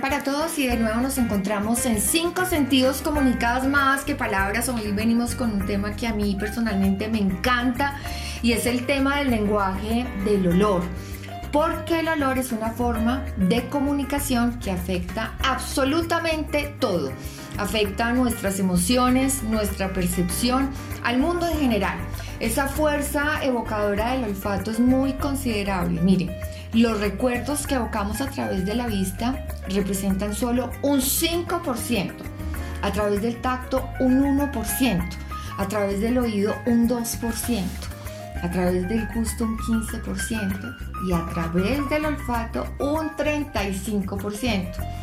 para todos y de nuevo nos encontramos en cinco sentidos comunicados más que palabras. Hoy venimos con un tema que a mí personalmente me encanta y es el tema del lenguaje del olor. Porque el olor es una forma de comunicación que afecta absolutamente todo. Afecta nuestras emociones, nuestra percepción, al mundo en general. Esa fuerza evocadora del olfato es muy considerable. Mire, los recuerdos que evocamos a través de la vista representan solo un 5%, a través del tacto un 1%, a través del oído un 2%, a través del gusto un 15% y a través del olfato un 35%.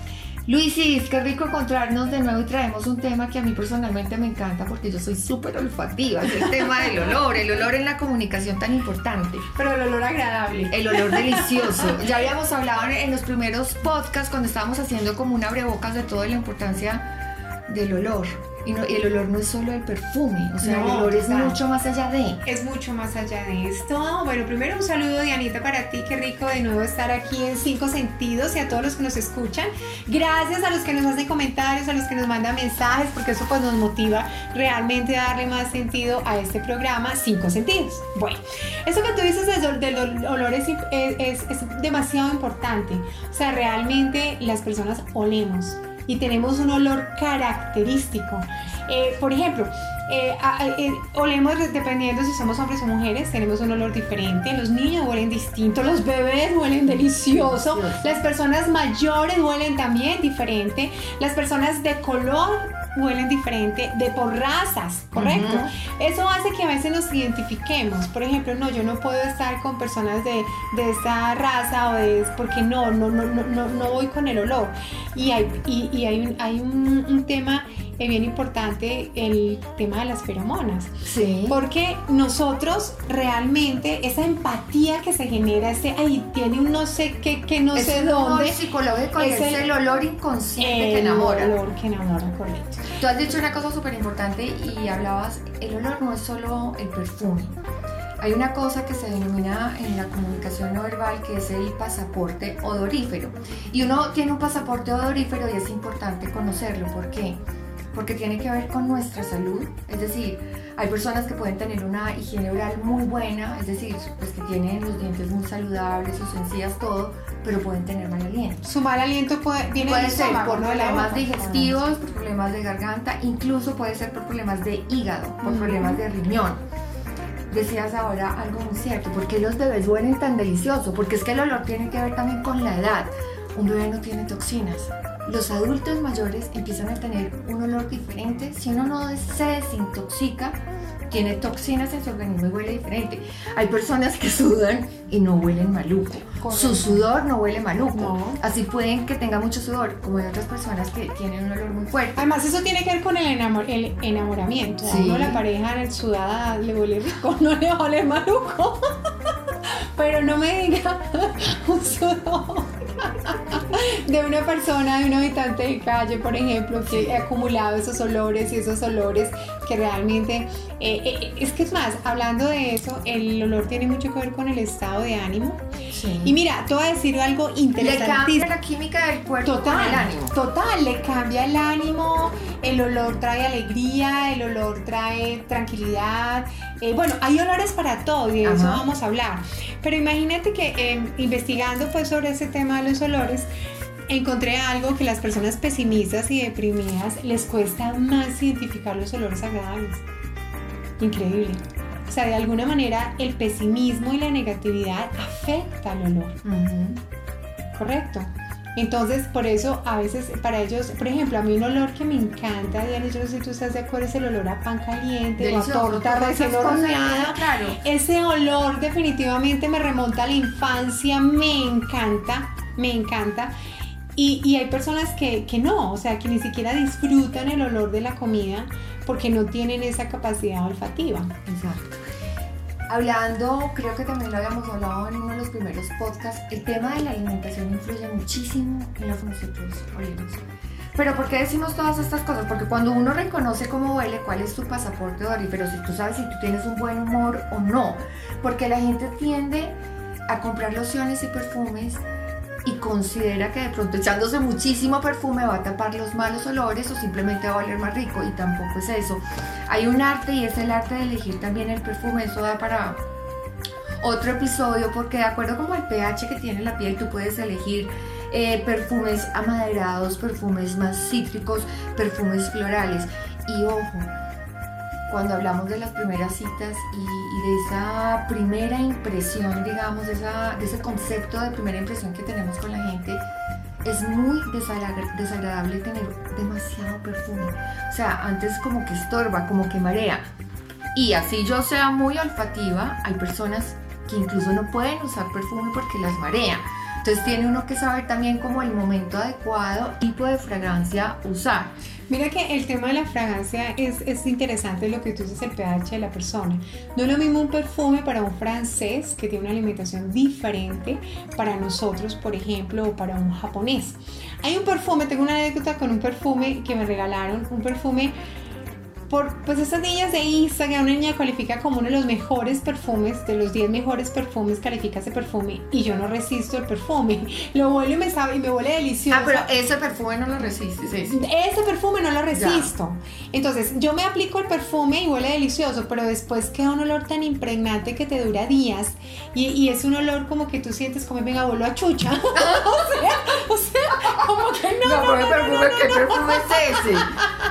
Luisis, qué rico encontrarnos de nuevo y traemos un tema que a mí personalmente me encanta porque yo soy súper olfativa, es el tema del olor, el olor en la comunicación tan importante. Pero el olor agradable. El olor delicioso. Ya habíamos hablado en los primeros podcasts cuando estábamos haciendo como un abrebocas de toda la importancia del olor. Y, el olor no es solo el perfume, o sea, el olor es mucho más allá de. Es mucho más allá de esto. Bueno, primero un saludo, Dianita, para ti. Qué rico de nuevo estar aquí en Cinco Sentidos y a todos los que nos escuchan. Gracias a los que nos hacen comentarios, a los que nos mandan mensajes, porque eso pues nos motiva realmente a darle más sentido a este programa Cinco Sentidos. Bueno, eso que tú dices del, olor es, es, es demasiado importante. O sea, realmente las personas olemos y tenemos un olor característico. Eh, por ejemplo, eh, eh, olemos dependiendo si somos hombres o mujeres, tenemos un olor diferente. Los niños huelen distinto, los bebés huelen delicioso, las personas mayores huelen también diferente, las personas de color huelen diferente de por razas, ¿correcto? Eso hace que a veces nos identifiquemos. Por ejemplo, no, yo no puedo estar con personas de, de esta raza o de porque no, no, no, no, no voy con el olor. Y hay, y, y hay, un, hay un, un tema es bien importante el tema de las feromonas. Sí. Porque nosotros realmente, esa empatía que se genera, ese ahí tiene un no sé qué, que no sé dónde. psicológico es, el, olor inconsciente que enamora. El olor que enamora, correcto. Tú has dicho una cosa súper importante y hablabas, el olor no es solo el perfume. Hay una cosa que se denomina en la comunicación no verbal que es el pasaporte odorífero. Y uno tiene un pasaporte odorífero y es importante conocerlo. ¿Por qué? Porque tiene que ver con nuestra salud. Es decir, hay personas que pueden tener una higiene oral muy buena, es decir, pues que tienen los dientes muy saludables, sus encías, todo, pero pueden tener mal aliento. Su mal aliento puede, viene puede ser por problemas digestivos, por problemas de garganta, incluso puede ser por problemas de hígado, por problemas de riñón. Decías ahora algo muy cierto, ¿por qué los bebés huelen tan delicioso? Porque es que el olor tiene que ver también con la edad. Un bebé no tiene toxinas los adultos mayores empiezan a tener un olor diferente. Si uno no se desintoxica, tiene toxinas en su organismo y huele diferente. Hay personas que sudan y no huelen maluco. Su sudor no huele maluco. Así pueden que tenga mucho sudor, como hay otras personas que tienen un olor muy fuerte. Además, eso tiene que ver con el, el enamoramiento. Sí. uno la pareja el sudada le huele rico, no le huele maluco. Pero no me diga un sudor de una persona, de un habitante de calle, por ejemplo, que ha acumulado esos olores y esos olores que realmente... Eh, eh, es que es más, hablando de eso, el olor tiene mucho que ver con el estado de ánimo. Y mira, te voy a decir algo interesante. Le cambia la química del cuerpo total, el ánimo. Total, le cambia el ánimo, el olor trae alegría, el olor trae tranquilidad. Eh, bueno, hay olores para todo y de eso vamos a hablar. Pero imagínate que em, investigando pues sobre ese tema de los olores, encontré algo que las personas pesimistas y deprimidas les cuesta más identificar los olores agradables. Increíble. O sea, de alguna manera el pesimismo y la negatividad afecta al olor. Correcto. Entonces, por eso a veces para ellos, por ejemplo, a mí un olor que me encanta, Diana, yo no sé si tú estás de acuerdo, es el olor a pan caliente o a torta recién horneada. Claro. Ese olor definitivamente me remonta a la infancia, me encanta, me encanta. Y, hay personas que, que, no, o sea, que ni siquiera disfrutan el olor de la comida porque no tienen esa capacidad olfativa. Exacto. Hablando, creo que también lo habíamos hablado en uno de los primeros podcasts, el tema de la alimentación influye muchísimo en lo que nosotros olemos. Pero ¿por qué decimos todas estas cosas? Porque cuando uno reconoce cómo huele, cuál es tu pasaporte odorífero, si tú sabes si tú tienes un buen humor o no. Porque la gente tiende a comprar lociones y perfumes y considera que de pronto echándose muchísimo perfume va a tapar los malos olores o simplemente va a oler más rico y tampoco es eso. Hay un arte y es el arte de elegir también el perfume, eso da para otro episodio porque de acuerdo con el pH que tiene la piel tú puedes elegir eh, perfumes amaderados, perfumes más cítricos, perfumes florales y ojo, cuando hablamos de las primeras citas y, de esa primera impresión, digamos, de, ese concepto de primera impresión que tenemos con la gente, es muy desagradable tener demasiado perfume. O sea, antes como que estorba, como que marea. Y así yo sea muy olfativa, hay personas que incluso no pueden usar perfume porque las marea. Entonces tiene uno que saber también como el momento adecuado, tipo de fragancia usar. Mira que el tema de la fragancia es, es, interesante lo que tú dices, el pH de la persona. No es lo mismo un perfume para un francés que tiene una alimentación diferente para nosotros, por ejemplo, o para un japonés. Hay un perfume, tengo una anécdota con un perfume que me regalaron, un perfume por pues estas niñas de Instagram, una niña califica como uno de los mejores perfumes, de los 10 mejores perfumes califica ese perfume y yo no resisto el perfume. Lo huelo y me sabe y me huele delicioso. Ah, pero ese perfume no lo resistes. Ese perfume no lo resisto. Entonces, yo me aplico el perfume y huele delicioso, pero después queda un olor tan impregnante que te dura días y, y es un olor como que tú sientes como venga, vuelo a chucha. o sea, o sea, como que no. No, no, no, perfume, ¿qué perfume es ese?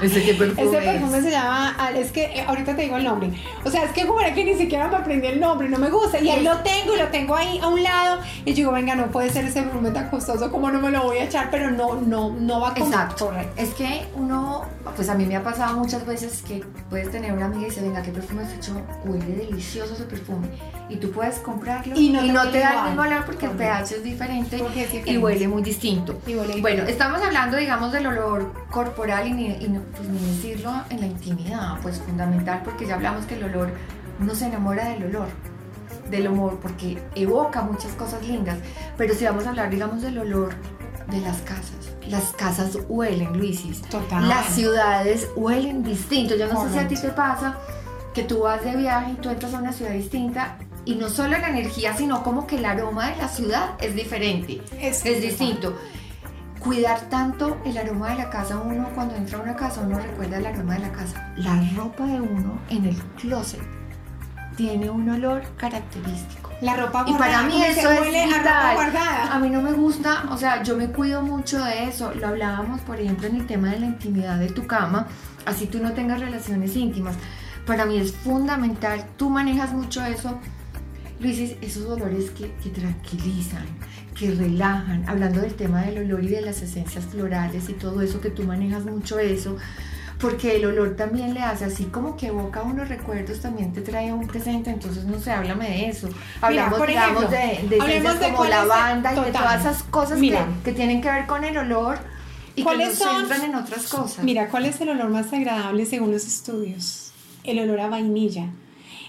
¿Ese qué perfume Ese perfume se llama es que eh, ahorita te digo el nombre. O sea, es que como era que ni siquiera me aprendí el nombre, no me gusta. Y ahí lo tengo y lo tengo ahí a un lado. Y yo digo, venga, no puede ser ese perfume tan costoso como no me lo voy a echar, pero no, no, no va a Exacto. Es que uno, pues a mí me ha pasado muchas veces que puedes tener una amiga y dice, venga, ¿qué perfume has hecho? Huele delicioso ese perfume. Y tú puedes comprarlo y no, te, da el mismo olor porque el pH es diferente y huele muy distinto. bueno, estamos hablando, digamos, del olor corporal y, ni, pues, ni decirlo en la intimidad pues fundamental, porque ya hablamos que el olor, uno se enamora del olor, del humor, porque evoca muchas cosas lindas, pero si vamos a hablar, digamos, del olor de las casas. Las casas huelen, Luisis. Total. Las ciudades huelen distinto. Yo no sé si a ti te pasa que tú vas de viaje y tú entras a una ciudad distinta y no solo la energía, sino como que el aroma de la ciudad es diferente, es, es distinto cuidar tanto el aroma de la casa. Uno cuando entra a una casa, uno recuerda el aroma de la casa. La ropa de uno en el closet tiene un olor característico. La ropa guardada. Y para mí eso es a, a mí no me gusta, o sea, yo me cuido mucho de eso. Lo hablábamos, por ejemplo, en el tema de la intimidad de tu cama, así tú no tengas relaciones íntimas. Para mí es fundamental, tú manejas mucho eso, Luis, esos olores que, que tranquilizan, que relajan, hablando del tema del olor y de las esencias florales y todo eso, que tú manejas mucho eso, porque el olor también le hace así como que evoca unos recuerdos, también te trae un presente, entonces no sé, háblame de eso. Hablamos, digamos, de, de esencias como lavanda y de todas esas cosas que, que, tienen que ver con el olor y que nos centran en otras cosas. Mira, ¿cuál es el olor más agradable según los estudios? El olor a vainilla.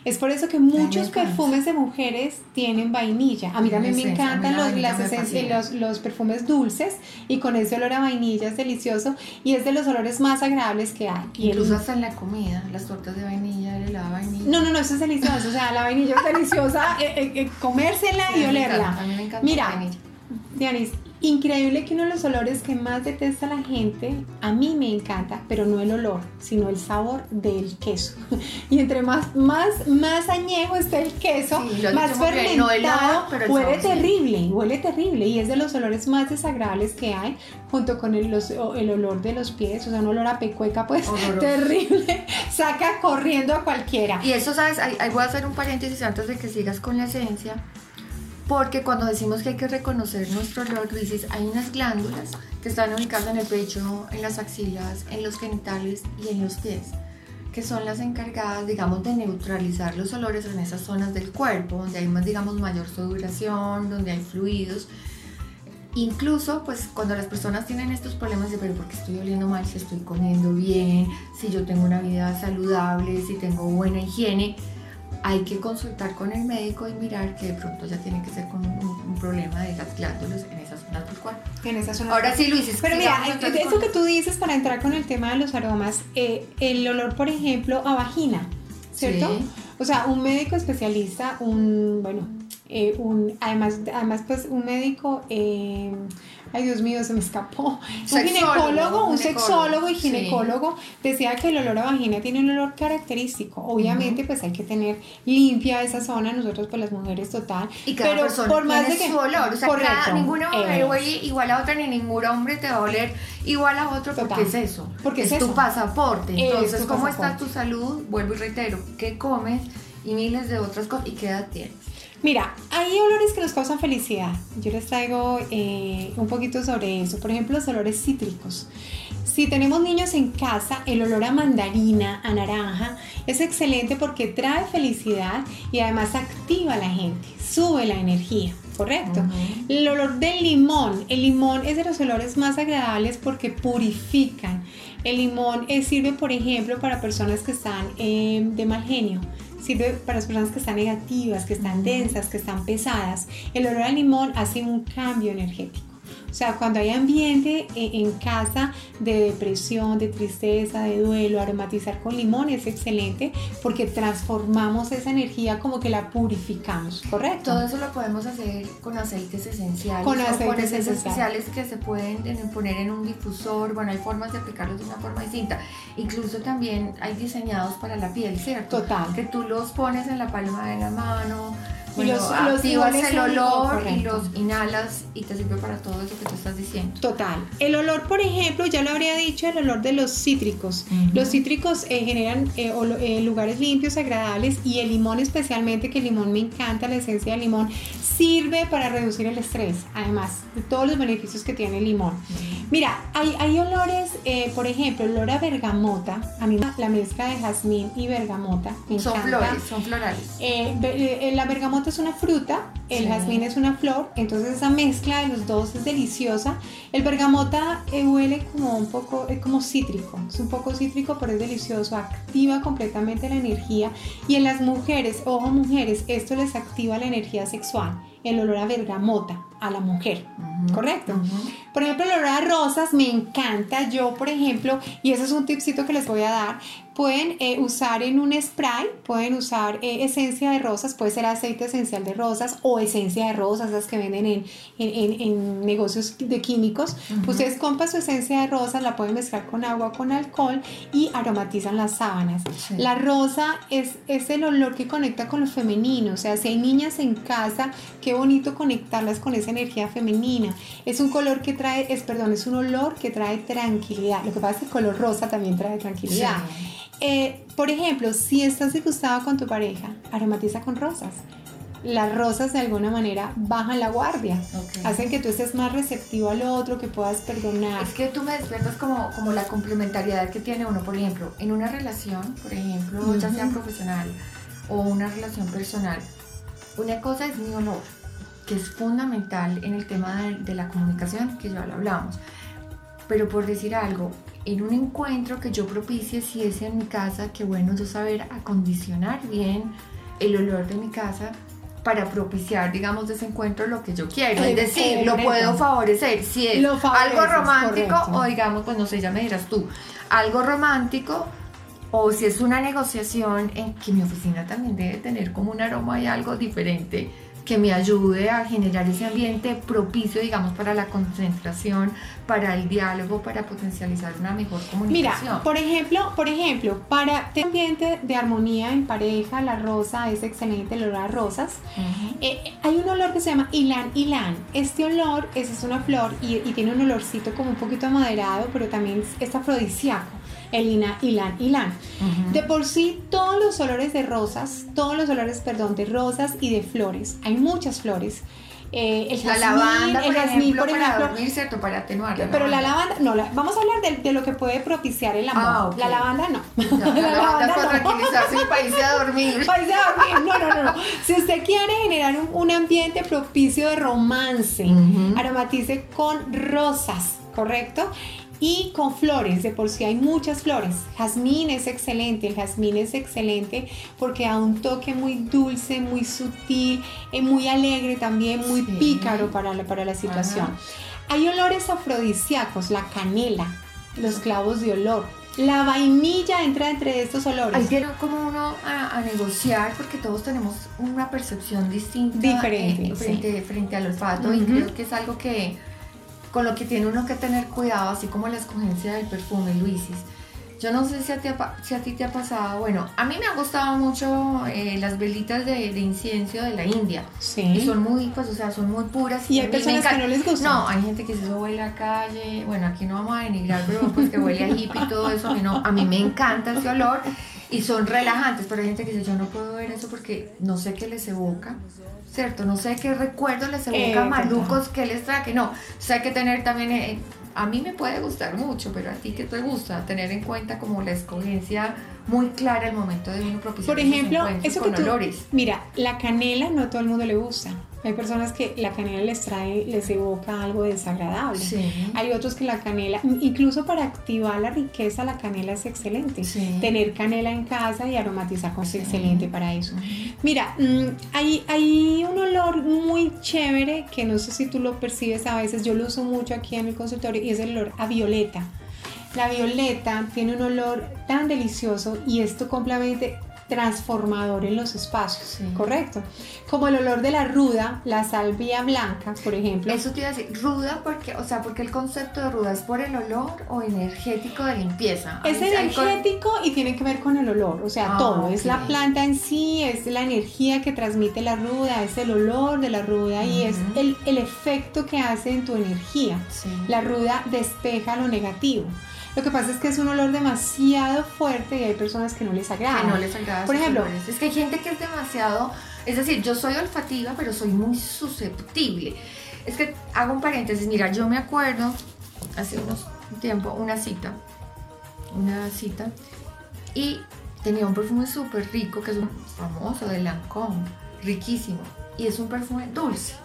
Es por eso que muchos perfumes de mujeres tienen vainilla. A mí también me encantan los, las esencias, los, los, perfumes dulces y con ese olor a vainilla es delicioso y es de los olores más agradables que hay. Incluso hasta en la comida, las tortas de vainilla, el helado de vainilla. No, no, no, eso es delicioso. O sea, la vainilla es deliciosa, eh, eh, eh, comérsela y olerla. a mí me encanta Mira, la vainilla. Dianis, Increíble que uno de los olores que más detesta la gente, a mí me encanta, pero no el olor, sino el sabor del queso. Y entre más, más, más añejo esté el queso, más fermentado, huele terrible, huele terrible. Y es de los olores más desagradables que hay, junto con el, el olor de los pies, o sea, un olor a pecueca, pues terrible. Saca corriendo a cualquiera. Y eso, ¿sabes? Ahí voy a hacer un paréntesis antes de que sigas con la esencia porque cuando decimos que hay que reconocer nuestro olor, crisis, hay unas glándulas que están ubicadas en el pecho, en las axilas, en los genitales y en los pies, que son las encargadas, digamos, de neutralizar los olores en esas zonas del cuerpo, donde hay más, digamos, mayor sudoración, donde hay fluidos. Incluso, pues, cuando las personas tienen estos problemas de, pero ¿por qué estoy oliendo mal? Si estoy comiendo bien, si yo tengo una vida saludable, si tengo buena higiene, hay que consultar con el médico y mirar que de pronto ya tiene que ser con un, problema de las glándulas en esa zona del cuerpo. En esa zona Ahora sí, Luis, pero mira, eso que tú dices para entrar con el tema de los aromas, eh, el olor, por ejemplo, a vagina, ¿cierto? O sea, un médico especialista, un, bueno, eh, un, además, además, pues un médico, eh, ay Dios mío, se me escapó, un ginecólogo, un, sexólogo y ginecólogo decía que el olor a vagina tiene un olor característico. Obviamente, pues hay que tener limpia esa zona, nosotros pues las mujeres total. Y pero por más de que su olor, o sea, ninguna mujer huele igual a otra ni ningún hombre te va a oler igual a otro porque es eso. Porque es, tu pasaporte. Entonces, ¿cómo está tu salud? Vuelvo y reitero, ¿qué comes? Y miles de otras cosas. ¿Y qué edad tienes? Mira, hay olores que nos causan felicidad. Yo les traigo eh, un poquito sobre eso. Por ejemplo, los olores cítricos. Si tenemos niños en casa, el olor a mandarina, a naranja, es excelente porque trae felicidad y además activa a la gente, sube la energía, ¿correcto? El olor del limón, el limón es de los olores más agradables porque purifican. El limón eh, sirve, por ejemplo, para personas que están eh, de mal genio sirve para las personas que están negativas, que están densas, que están pesadas. El olor al limón hace un cambio energético. O sea, cuando hay ambiente eh, en casa de depresión, de tristeza, de duelo, aromatizar con limón es excelente porque transformamos esa energía como que la purificamos, ¿correcto? Todo eso lo podemos hacer con aceites esenciales. Con aceites esenciales que se pueden poner en un difusor. Bueno, hay formas de aplicarlos de una forma distinta. Incluso también hay diseñados para la piel, ¿cierto? Total. Que tú los pones en la palma de la mano y los, activas el olor y los inhalas y te sirve para todo eso que tú estás diciendo. Total. El olor, por ejemplo, ya lo habría dicho, el olor de los cítricos. Los cítricos eh, generan eh, eh, lugares limpios, agradables y el limón especialmente, que el limón me encanta, la esencia del limón, sirve para reducir el estrés, además de todos los beneficios que tiene el limón. Mira, hay, hay olores, por ejemplo, olor a bergamota, a mí la mezcla de jazmín y bergamota me son flores, son florales. la bergamota es una fruta, el jazmín es una flor, entonces esa mezcla de los dos es deliciosa. El bergamota eh, huele como un poco, es como cítrico, es un poco cítrico, pero es delicioso, activa completamente la energía. Y en las mujeres, ojo mujeres, esto les activa la energía sexual, el olor a bergamota a la mujer, ¿correcto? Por ejemplo, el olor a rosas me encanta. Yo, por ejemplo, y ese es un tipcito que les voy a dar, pueden eh, usar en un spray, pueden usar eh, esencia de rosas, puede ser aceite esencial de rosas o esencia de rosas, las que venden en, en, en, negocios de químicos. Ustedes compran su esencia de rosas, la pueden mezclar con agua, con alcohol y aromatizan las sábanas. La rosa es, es el olor que conecta con lo femenino, o sea, si hay niñas en casa, qué bonito conectarlas con esa energía femenina. Es un color que trae, es perdón, es un olor que trae tranquilidad. Lo que pasa es que el color rosa también trae tranquilidad. Eh, por ejemplo, si estás disgustado con tu pareja, aromatiza con rosas. Las rosas de alguna manera bajan la guardia, hacen que tú estés más receptivo al otro, que puedas perdonar. Es que tú me despiertas como, como la complementariedad que tiene uno, por ejemplo, en una relación, por ejemplo, ya sea profesional o una relación personal. Una cosa es mi olor, que es fundamental en el tema de, de la comunicación, que ya lo hablamos. Pero por decir algo, en un encuentro que yo propicie, si es en mi casa, que bueno yo saber acondicionar bien el olor de mi casa para propiciar, digamos, de ese encuentro lo que yo quiero. Es decir, lo puedo favorecer. Si es algo romántico o digamos, pues no sé, ya me dirás tú, algo romántico o si es una negociación en que mi oficina también debe tener como un aroma y algo diferente que me ayude a generar ese ambiente propicio, digamos, para la concentración, para el diálogo, para potencializar una mejor comunicación. Mira, por ejemplo, por ejemplo, para tener ambiente de armonía en pareja, la rosa es excelente, el olor a rosas. Eh, hay un olor que se llama ilan ilan. Este olor es, es una flor y, y, tiene un olorcito como un poquito maderado, pero también es afrodisíaco el ina, ilan, ilan. De por sí, todos los olores de rosas, todos los olores, perdón, de rosas y de flores, hay muchas flores. Eh, el la lavanda, el jazmín, por ejemplo, para dormir, ¿cierto? Para atenuar. pero la lavanda, no, vamos a hablar de, de, lo que puede propiciar el amor. Ah, la lavanda no. la, la, lavanda, para tranquilizarse y para irse a dormir. Para irse a dormir, no, no, no. Si usted quiere generar un, un ambiente propicio de romance, aromatice con rosas, ¿correcto? Y con flores, de por sí hay muchas flores. Jazmín es excelente, el jazmín es excelente porque da un toque muy dulce, muy sutil, eh, muy alegre también, muy pícaro para la, para la situación. Hay olores afrodisíacos, la canela, los clavos de olor. La vainilla entra entre estos olores. Ahí tiene como uno a, negociar porque todos tenemos una percepción distinta Diferente, eh, frente, frente al olfato y creo que es algo que con lo que tiene uno que tener cuidado, así como la escogencia del perfume, Luisis. Yo no sé si a ti, si a ti te ha pasado, bueno, a mí me han gustado mucho eh, las velitas de, incienso de la India. Sí. Y son muy, pues, o sea, son muy puras. Y hay personas que no les gusta. No, hay gente que se huele a calle. Bueno, aquí no vamos a denigrar, pero pues que huele a hippie y todo eso. A mí, no, a mí me encanta ese olor y son relajantes, pero hay gente que dice, yo no puedo ver eso porque no sé qué les evoca. ¿Cierto? No sé qué recuerdo les evoca eh, malucos, qué les trae, no. O sea, hay que tener también eh, a mí me puede gustar mucho, pero a ti qué te gusta tener en cuenta como la escogencia muy clara al momento de uno propiciar Por ejemplo, eso con olores. Mira, la canela no a todo el mundo le gusta. Hay personas que la canela les trae, les evoca algo desagradable. Hay otros que la canela, incluso para activar la riqueza, la canela es excelente. Tener canela en casa y aromatizar con es excelente para eso. Mira, mm, hay, hay un olor muy chévere que no sé si tú lo percibes a veces, yo lo uso mucho aquí en mi consultorio y es el olor a violeta. La violeta tiene un olor tan delicioso y esto completamente transformador en los espacios, ¿correcto? Como el olor de la ruda, la salvia blanca, por ejemplo. Eso te iba a decir, ruda porque, o sea, porque el concepto de ruda es por el olor o energético de limpieza. Es energético y tiene que ver con el olor, o sea, ah, todo, es la planta en sí, es la energía que transmite la ruda, es el olor de la ruda y es el, el, efecto que hace en tu energía. La ruda despeja lo negativo. Lo que pasa es que es un olor demasiado fuerte y hay personas que no les agrada. Que no les agrada. Por ejemplo, es que hay gente que es demasiado, es decir, yo soy olfativa, pero soy muy susceptible. Es que hago un paréntesis, mira, yo me acuerdo hace unos tiempo una cita, una cita y tenía un perfume súper rico que es un famoso de Lancôme, riquísimo y es un perfume dulce.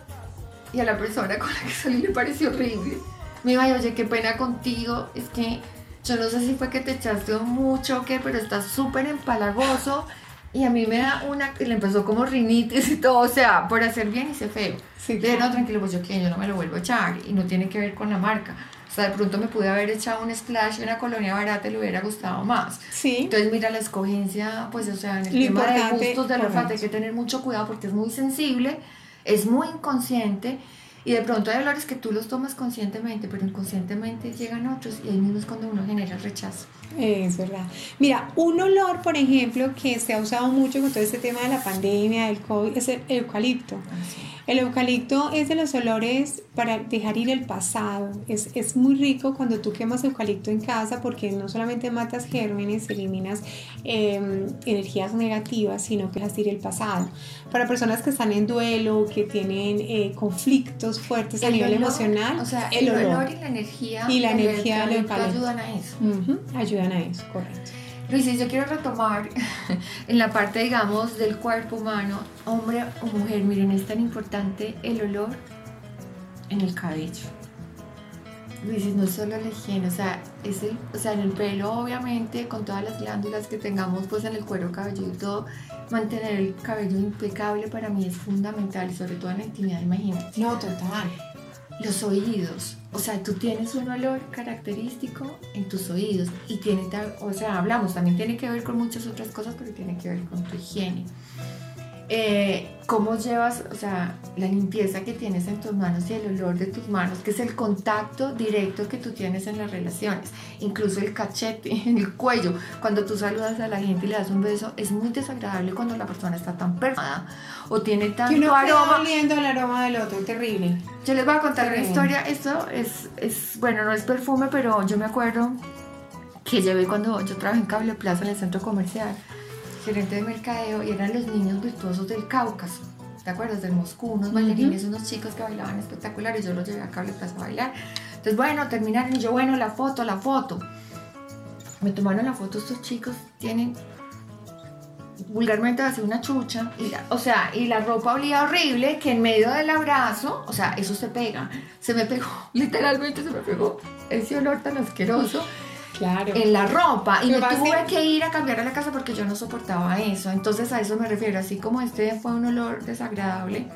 Y a la persona con la que salí le pareció horrible. Me iba, oye, qué pena contigo, es que yo no sé si fue que te echaste mucho o qué, pero está súper empalagoso. Y a mí me da una, le empezó como rinitis y todo, o sea, por hacer bien hice feo. Sí, de no, tranquilo, pues yo que yo no me lo vuelvo a echar y no tiene que ver con la marca. O sea, de pronto me pude haber echado un splash en una colonia barata y le hubiera gustado más. Sí. Entonces, mira, la escogencia, pues, o sea, en el tema de gustos de olfato hay que tener mucho cuidado porque es muy sensible, es muy inconsciente y de pronto hay olores que tú los tomas conscientemente, pero inconscientemente llegan otros y ahí mismo es cuando uno genera rechazo. Es verdad. Mira, un olor, por ejemplo, que se ha usado mucho con todo este tema de la pandemia, del COVID, es el eucalipto. Ah, el eucalipto es de los olores para dejar ir el pasado. Es, es, muy rico cuando tú quemas eucalipto en casa porque no solamente matas gérmenes, eliminas em, energías negativas, sino que dejas ir el pasado. Para personas que están en duelo, que tienen eh, conflictos fuertes a nivel emocional, o sea, el, olor, y la energía, y la energía del eucalipto ayudan a eso. ayudan a eso, correcto. Luis, yo quiero retomar en la parte, digamos, del cuerpo humano, hombre o mujer, miren, es tan importante el olor en el cabello. Luis, no solo la higiene, o sea, es el, o sea, en el pelo, obviamente, con todas las glándulas que tengamos, pues en el cuero cabelludo mantener el cabello impecable para mí es fundamental, sobre todo en la intimidad, imagínate. No, total los oídos. O sea, tú tienes un olor característico en tus oídos y tiene, o sea, hablamos, también tiene que ver con muchas otras cosas, pero tiene que ver con tu higiene. Eh, cómo llevas, o sea, la limpieza que tienes en tus manos y el olor de tus manos, que es el contacto directo que tú tienes en las relaciones, incluso el cachete, en el cuello, cuando tú saludas a la gente y le das un beso, es muy desagradable cuando la persona está tan perfumada o tiene tanto que aroma. oliendo el aroma del otro, terrible. Yo les voy a contar una historia, esto es, es, bueno, no es perfume, pero yo me acuerdo que llevé cuando yo trabajé en Cable Plaza en el centro comercial gerente de mercadeo y eran los niños virtuosos del Cáucaso. ¿Te acuerdas? Del Moscú, unos bailarines, unos chicos que bailaban espectaculares. Yo los llevé a Cable Plaza a bailar. Entonces, bueno, terminaron y yo, bueno, la foto, la foto. Me tomaron la foto estos chicos, tienen vulgarmente hace una chucha, y o sea, y la ropa olía horrible, que en medio del abrazo, o sea, eso se pega, se me pegó, literalmente se me pegó ese olor tan asqueroso claro. en la ropa y me tuve que ir a cambiar a la casa porque yo no soportaba eso. Entonces a eso me refiero, así como este fue un olor desagradable,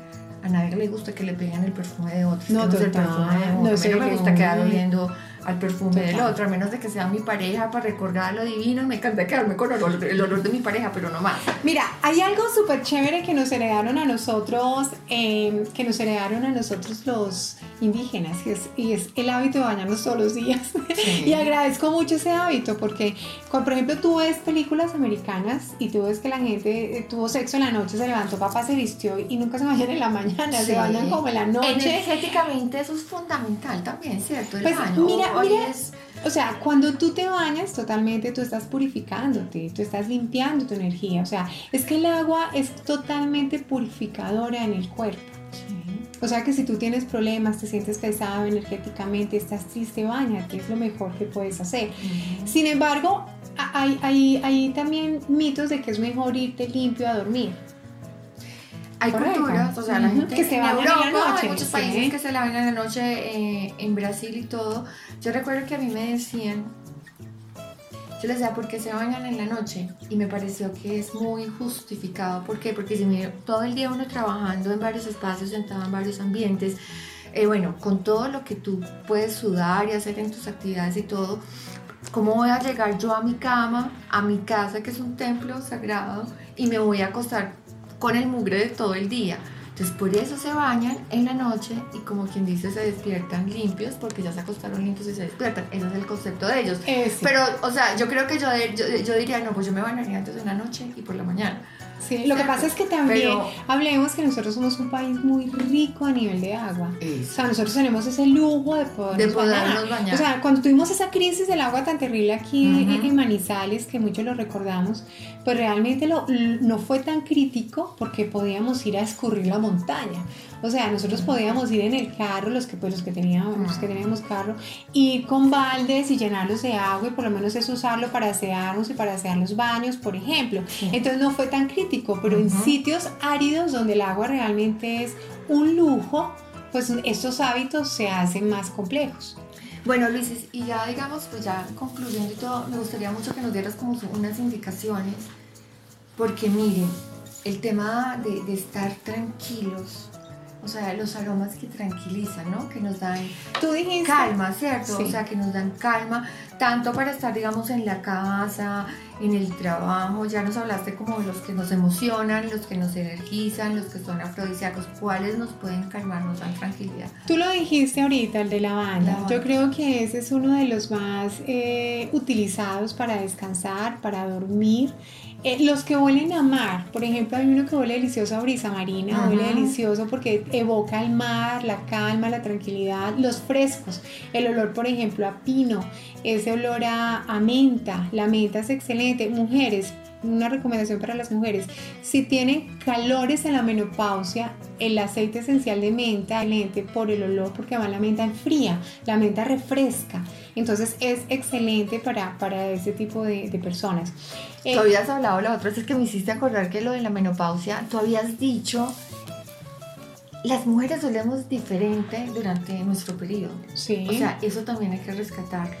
a nadie le gusta que le peguen el perfume de otros. No, no total, no, me gusta quedar oliendo al perfume del otro, a menos de que sea mi pareja para recordar lo divino. Me encanta quedarme con el olor, el olor de mi pareja, pero no más. Mira, hay algo súper chévere que nos heredaron a nosotros, em, que nos heredaron a nosotros los indígenas, y es, y es el hábito de bañarnos todos los días. y agradezco mucho ese hábito porque, cuando, por ejemplo, tú ves películas americanas y tú ves que la gente eh, tuvo sexo en la noche, se levantó, papá se vistió y nunca se bañan en la mañana, se bañan como en la noche. Energéticamente eso es fundamental también, ¿cierto? pues mira, mira, o sea, cuando tú te bañas totalmente, tú estás purificándote, tú estás limpiando tu energía. O sea, es que el agua es totalmente purificadora en el cuerpo. O sea que si tú tienes problemas, te sientes pesado energéticamente, estás triste, bañate, es lo mejor que puedes hacer. Sin embargo, hay, hay, hay también mitos de que es mejor irte limpio a dormir. Hay culturas, o sea, la gente que se baña en la noche. Hay muchos países que se la en la noche, eh, en Brasil y todo. Yo recuerdo que a mí me decían, yo les decía, ¿por qué se bañan en la noche? Y me pareció que es muy justificado. ¿Por qué? Porque si me, todo el día uno trabajando en varios espacios, sentado en varios ambientes, eh, bueno, con todo lo que tú puedes sudar y hacer en tus actividades y todo, ¿cómo voy a llegar yo a mi cama, a mi casa, que es un templo sagrado, y me voy a acostar con el mugre de todo el día. Entonces por eso se bañan en la noche y como quien dice se despiertan limpios porque ya se acostaron limpios y se despiertan. Ese es el concepto de ellos. Pero, o sea, yo creo que yo, yo, yo, diría, no, pues yo me bañaría antes en la noche y por la mañana. Sí, lo que pasa es que también hablemos que nosotros somos un país muy rico a nivel de agua. O sea, nosotros tenemos ese lujo de poder bañar. O sea, cuando tuvimos esa crisis del agua tan terrible aquí en Manizales, que muchos lo recordamos, pues realmente lo, no fue tan crítico porque podíamos ir a escurrir la montaña. O sea, nosotros podíamos ir en el carro, los que, pues, los que, teníamos, los que teníamos carro, ir con baldes y llenarlos de agua y por lo menos es usarlo para asearnos y para asear los baños, por ejemplo. Entonces no fue tan crítico, pero en sitios áridos donde el agua realmente es un lujo, pues estos hábitos se hacen más complejos. Bueno, Luis, y ya digamos, pues ya concluyendo y todo, me gustaría mucho que nos dieras como unas indicaciones, porque miren, el tema de, de estar tranquilos, o sea, los aromas que tranquilizan, ¿no? Que nos dan ¿Tú dijiste? calma, ¿cierto? O sea, que nos dan calma, tanto para estar, digamos, en la casa, en el trabajo, ya nos hablaste como de los que nos emocionan, los que nos energizan, los que son afrodisíacos, ¿cuáles nos pueden calmar, nos dan tranquilidad? Tú lo dijiste ahorita, el de la banda. Yo creo que ese es uno de los más eh, utilizados para descansar, para dormir. Eh, los que huelen a mar, por ejemplo, hay uno que huele delicioso a brisa marina, huele delicioso porque evoca el mar, la calma, la tranquilidad, los frescos, el olor, por ejemplo, a pino, ese olor a, a menta, la menta es excelente. Mujeres, una recomendación para las mujeres, si tienen calores en la menopausia, el aceite esencial de menta, excelente por el olor, porque va la menta enfría, la menta refresca. Entonces es excelente para, para ese tipo de, de personas. Eh, tú habías hablado la otra vez, es que me hiciste acordar que lo de la menopausia, tú habías dicho, las mujeres solemos diferente durante nuestro periodo. Sí. O sea, eso también hay que rescatarlo.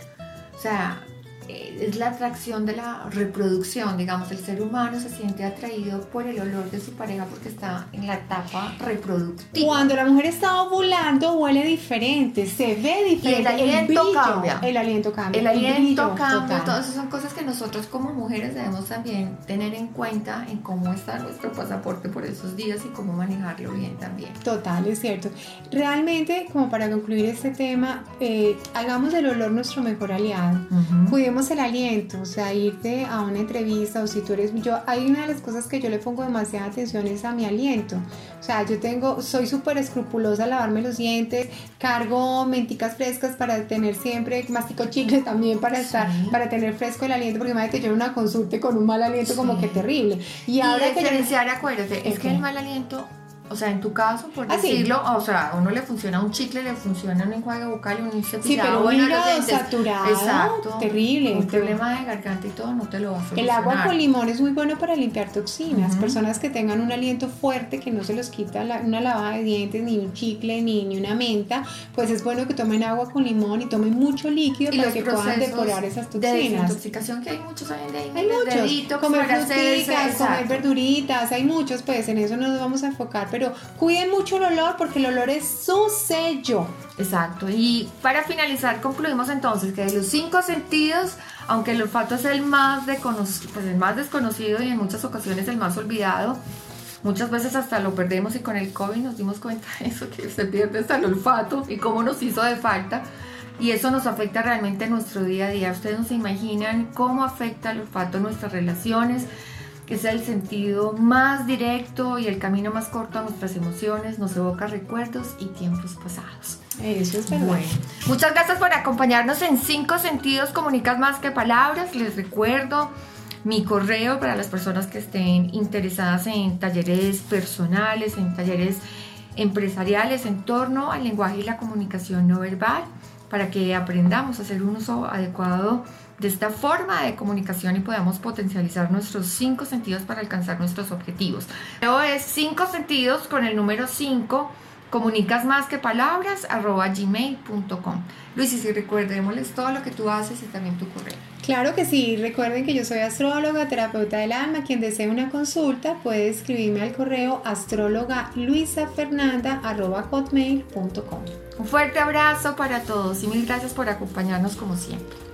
O sea, es la atracción de la reproducción, digamos, el ser humano se siente atraído por el olor de su pareja porque está en la etapa reproductiva. Cuando la mujer está ovulando huele diferente, se ve diferente. el aliento cambia. El aliento cambia. El aliento cambia. Esas son cosas que nosotros como mujeres debemos también tener en cuenta en cómo está nuestro pasaporte por esos días y cómo manejarlo bien también. Total, es cierto. Realmente, como para concluir este tema, eh, hagamos del olor nuestro mejor aliado. Cuidemos el aliento, o sea, irte a una entrevista o si tú eres, yo, hay una de las cosas que yo le pongo demasiada atención es a mi aliento. O sea, yo tengo, soy súper escrupulosa lavarme los dientes, cargo menticas frescas para tener siempre, mastico chicle también para estar, para tener fresco el aliento, porque imagínate yo en una consulta con un mal aliento como que terrible. Y, ahora que ya... acuérdate, es que el mal aliento o sea, en tu caso, por ah, decirlo, o sea, a uno le funciona un chicle, le funciona un enjuague bucal y un cepillado. Sí, pero un hígado saturado, Exacto. terrible. Un problema de garganta y todo no te lo va a solucionar. El agua con limón es muy bueno para limpiar toxinas. Personas que tengan un aliento fuerte, que no se los quita una lavada de dientes, ni un chicle, ni, ni una menta, pues es bueno que tomen agua con limón y tomen mucho líquido para que puedan depurar esas toxinas. De desintoxicación que hay muchos hay, hay muchos. comer fruticas, comer verduritas, hay muchos, pues en eso nos vamos a enfocar, pero cuiden mucho el olor porque el olor es su sello. Exacto. Y para finalizar, concluimos entonces que de los cinco sentidos, aunque el olfato es el más, pues el más desconocido y en muchas ocasiones el más olvidado, muchas veces hasta lo perdemos y con el COVID nos dimos cuenta de eso, que se pierde hasta el olfato y cómo nos hizo de falta. Y eso nos afecta realmente en nuestro día a día. Ustedes no se imaginan cómo afecta el olfato nuestras relaciones, que es el sentido más directo y el camino más corto a nuestras emociones, nos evoca recuerdos y tiempos pasados. Eso es verdad. Bueno, muchas gracias por acompañarnos en cinco sentidos, comunicas más que palabras. Les recuerdo mi correo para las personas que estén interesadas en talleres personales, en talleres empresariales en torno al lenguaje y la comunicación no verbal para que aprendamos a hacer un uso adecuado de esta forma de comunicación y podamos potencializar nuestros cinco sentidos para alcanzar nuestros objetivos. Luego es cinco sentidos con el número 5 comunicas más que palabras arroba gmail.com. Luis, y si recuerdémosles todo lo que tú haces y también tu correo. Claro que sí, recuerden que yo soy astróloga, terapeuta del alma. Quien desee una consulta puede escribirme al correo astróloga hotmail.com. Un fuerte abrazo para todos y mil gracias por acompañarnos como siempre.